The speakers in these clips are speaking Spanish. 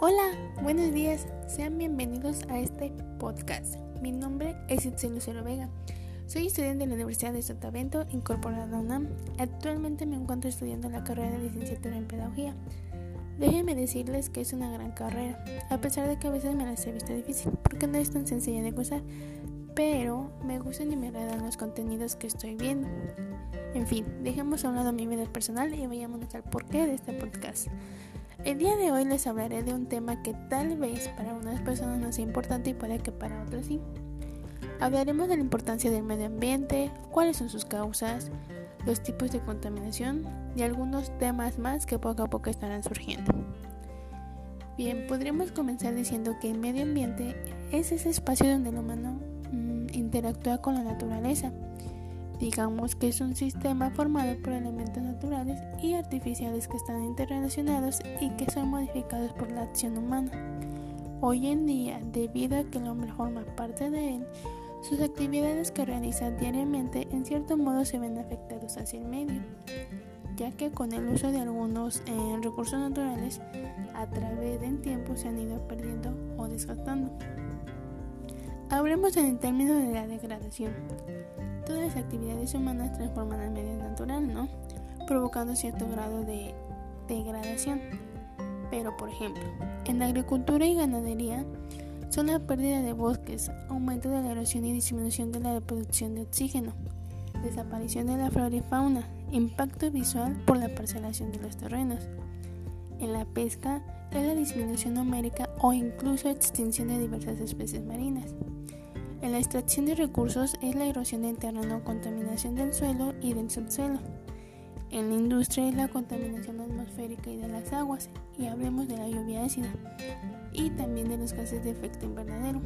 Hola, buenos días, sean bienvenidos a este podcast. Mi nombre es Itzel Lucero Vega. Soy estudiante de la Universidad de Sotavento, incorporada a UNAM. Actualmente me encuentro estudiando la carrera de licenciatura en Pedagogía. Déjenme decirles que es una gran carrera, a pesar de que a veces me la he visto difícil, porque no es tan sencilla de cursar, pero me gustan y me agradan los contenidos que estoy viendo. En fin, dejemos a un lado mi vida personal y vayamos al porqué de este podcast. El día de hoy les hablaré de un tema que tal vez para unas personas no sea importante y puede que para otras sí. Hablaremos de la importancia del medio ambiente, cuáles son sus causas, los tipos de contaminación y algunos temas más que poco a poco estarán surgiendo. Bien, podríamos comenzar diciendo que el medio ambiente es ese espacio donde el humano mm, interactúa con la naturaleza Digamos que es un sistema formado por elementos naturales y artificiales que están interrelacionados y que son modificados por la acción humana. Hoy en día, debido a que el hombre forma parte de él, sus actividades que realiza diariamente en cierto modo se ven afectados hacia el medio, ya que con el uso de algunos eh, recursos naturales a través del tiempo se han ido perdiendo o desgastando. Hablemos en el término de la degradación todas las actividades humanas transforman al medio natural, ¿no? Provocando cierto grado de degradación. Pero, por ejemplo, en la agricultura y ganadería son la pérdida de bosques, aumento de la erosión y disminución de la producción de oxígeno, desaparición de la flora y fauna, impacto visual por la parcelación de los terrenos. En la pesca es la disminución numérica o incluso extinción de diversas especies marinas. En la extracción de recursos es la erosión del terreno, contaminación del suelo y del subsuelo. En la industria es la contaminación atmosférica y de las aguas, y hablemos de la lluvia ácida, y también de los gases de efecto invernadero.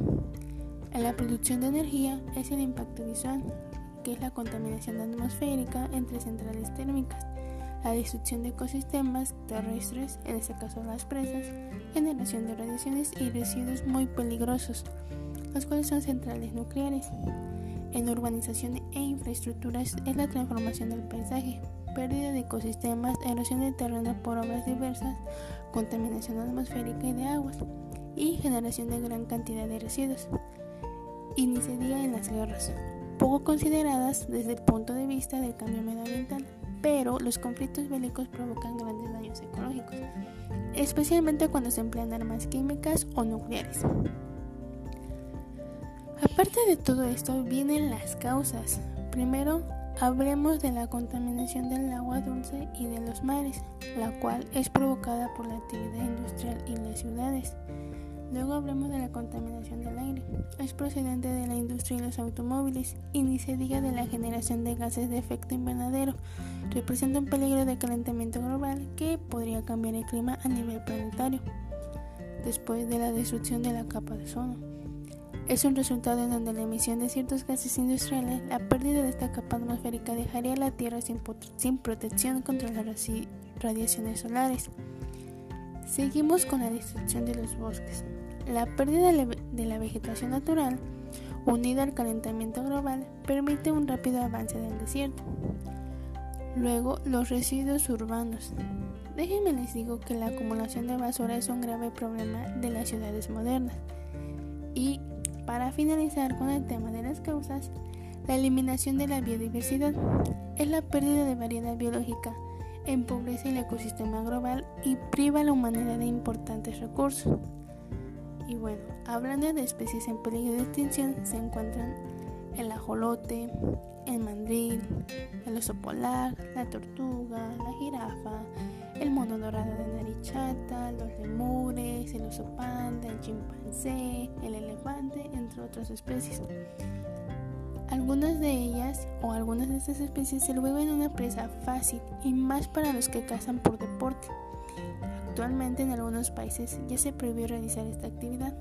En la producción de energía es el impacto visual, que es la contaminación atmosférica entre centrales térmicas, la destrucción de ecosistemas terrestres, en este caso las presas, generación de radiaciones y residuos muy peligrosos los cuales son centrales nucleares. En urbanización e infraestructuras es la transformación del paisaje, pérdida de ecosistemas, erosión de terreno por obras diversas, contaminación atmosférica y de aguas, y generación de gran cantidad de residuos. Diga en las guerras, poco consideradas desde el punto de vista del cambio medioambiental, pero los conflictos bélicos provocan grandes daños ecológicos, especialmente cuando se emplean armas químicas o nucleares. Aparte de todo esto vienen las causas. Primero, hablemos de la contaminación del agua dulce y de los mares, la cual es provocada por la actividad industrial y las ciudades. Luego hablemos de la contaminación del aire. Es procedente de la industria y los automóviles y ni se diga de la generación de gases de efecto invernadero. Representa un peligro de calentamiento global que podría cambiar el clima a nivel planetario. Después de la destrucción de la capa de ozono. Es un resultado en donde la emisión de ciertos gases industriales, la pérdida de esta capa atmosférica dejaría la Tierra sin, protección contra las radiaciones solares. Seguimos con la destrucción de los bosques. La pérdida de la vegetación natural, unida al calentamiento global, permite un rápido avance del desierto. Luego, los residuos urbanos. Déjenme les digo que la acumulación de basura es un grave problema de las ciudades modernas y para finalizar con el tema de las causas, la eliminación de la biodiversidad es la pérdida de variedad biológica, empobrece el ecosistema global y priva a la humanidad de importantes recursos. Y bueno, hablando de especies en peligro de extinción, se encuentran el ajolote, el mandril, el oso polar, la tortuga, la jirafa, el mono dorado de nariz chata, los lemures, el oso panda, el chimpancé, el elefante, entre otras especies. Algunas de ellas o algunas de estas especies se vuelven una presa fácil y más para los que cazan por deporte. Actualmente en algunos países ya se prohibió realizar esta actividad,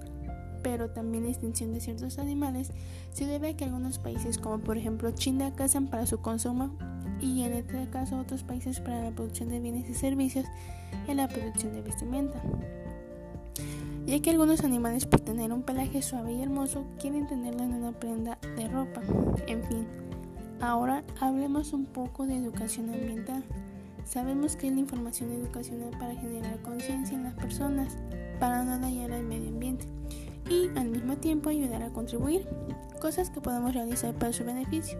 pero también la extinción de ciertos animales se debe a que algunos países como por ejemplo China cazan para su consumo y en este caso otros países para la producción de bienes y servicios y la producción de vestimenta. Ya que algunos animales por tener un pelaje suave y hermoso quieren tenerlo en una prenda de ropa. En fin, ahora hablemos un poco de educación ambiental. Sabemos que es la información educacional para generar conciencia en las personas, para no dañar al medio ambiente y al mismo tiempo ayudar a contribuir, cosas que podemos realizar para su beneficio.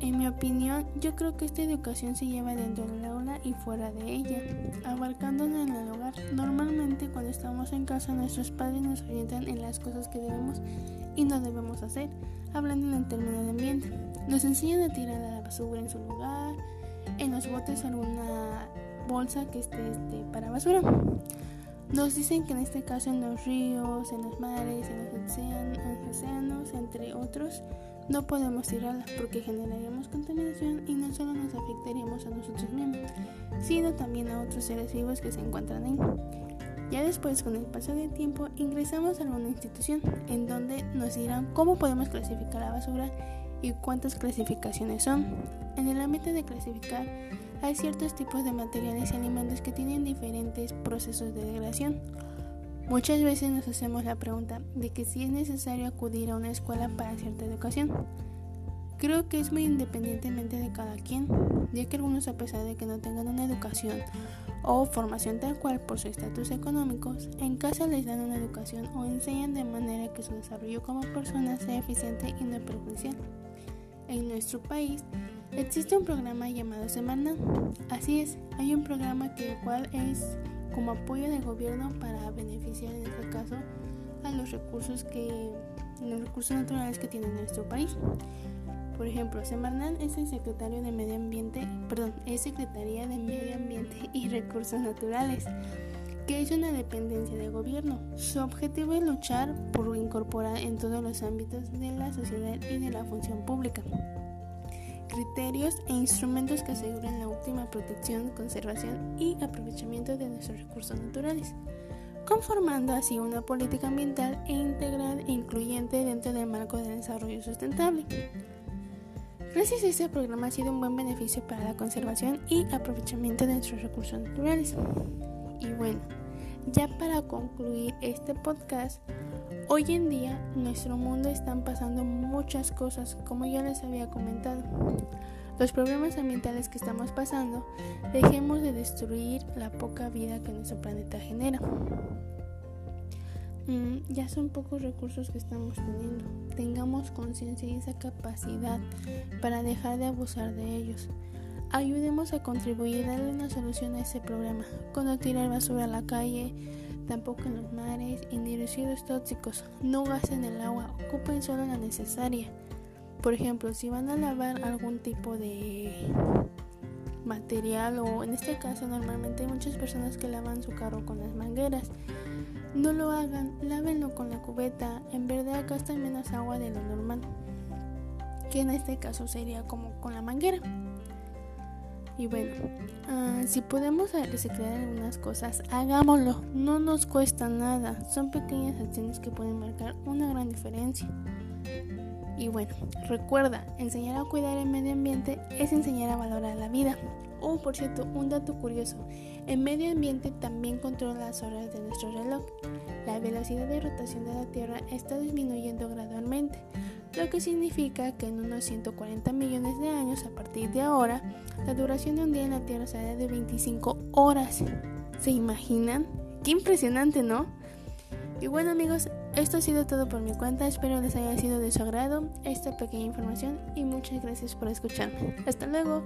En mi opinión, yo creo que esta educación se lleva dentro del aula y fuera de ella, abarcándonos en el hogar. Normalmente cuando estamos en casa nuestros padres nos orientan en las cosas que debemos y no debemos hacer, hablando en el término de ambiente. Nos enseñan a tirar la basura en su lugar, en los botes alguna bolsa que esté este, para basura. Nos dicen que en este caso en los ríos, en los mares, en los, océanos, entre otros, no podemos tirarla porque generaríamos contaminación y no solo nos afectaríamos a nosotros mismos, sino también a otros seres vivos que se encuentran ahí. Ya después, con el paso del tiempo, ingresamos a alguna institución en donde nos dirán cómo podemos clasificar la basura y cuántas clasificaciones son. En el ámbito de clasificar, hay ciertos tipos de materiales y alimentos que tienen diferentes procesos de degradación Muchas veces nos hacemos la pregunta de que si es necesario acudir a una escuela para cierta educación. Creo que es muy independientemente de cada quien, ya que algunos a pesar de que no tengan una educación o formación tal cual por su estatus económico, en casa les dan una educación o enseñan de manera que su desarrollo como persona sea eficiente y no perjudicial. En nuestro país existe un programa llamado Semana. Así es, hay un programa que el cual es como apoyo del gobierno para beneficiar en este caso a los recursos que los recursos naturales que tiene nuestro país. Por ejemplo, Semarnat es el secretario de Medio Ambiente, perdón, es Secretaría de Medio Ambiente y Recursos Naturales, que es una dependencia del gobierno. Su objetivo es luchar por incorporar en todos los ámbitos de la sociedad y de la función pública criterios e instrumentos que aseguren la óptima protección, conservación y aprovechamiento de nuestros recursos naturales, conformando así una política ambiental e integral e incluyente dentro del marco del desarrollo sustentable. Gracias a este programa ha sido un buen beneficio para la conservación y aprovechamiento de nuestros recursos naturales. Y bueno, ya para concluir este podcast, Hoy en día, en nuestro mundo están pasando muchas cosas, como ya les había comentado. Los problemas ambientales que estamos pasando, dejemos de destruir la poca vida que nuestro planeta genera. Mm, ya son pocos recursos que estamos teniendo. Tengamos conciencia y esa capacidad para dejar de abusar de ellos. Ayudemos a contribuir a darle una solución a ese problema. Cuando tirar basura a la calle, tampoco en los mares residuos tóxicos. No gasten el agua, ocupen solo la necesaria. Por ejemplo, si van a lavar algún tipo de material o en este caso normalmente hay muchas personas que lavan su carro con las mangueras. No lo hagan, lávenlo con la cubeta. En verdad gastan menos agua de lo normal. Que en este caso sería como con la manguera. Y bueno, uh, si podemos reciclar algunas cosas, hagámoslo. No nos cuesta nada. Son pequeñas acciones que pueden marcar una gran diferencia. Y bueno, recuerda, enseñar a cuidar el medio ambiente es enseñar a valorar la vida. Oh, por cierto, un dato curioso. El medio ambiente también controla las horas de nuestro reloj. La velocidad de rotación de la Tierra está disminuyendo gradualmente lo que significa que en unos 140 millones de años a partir de ahora, la duración de un día en la Tierra será de 25 horas. ¿Se imaginan? Qué impresionante, ¿no? Y bueno amigos, esto ha sido todo por mi cuenta, espero les haya sido de su agrado esta pequeña información y muchas gracias por escucharme. Hasta luego.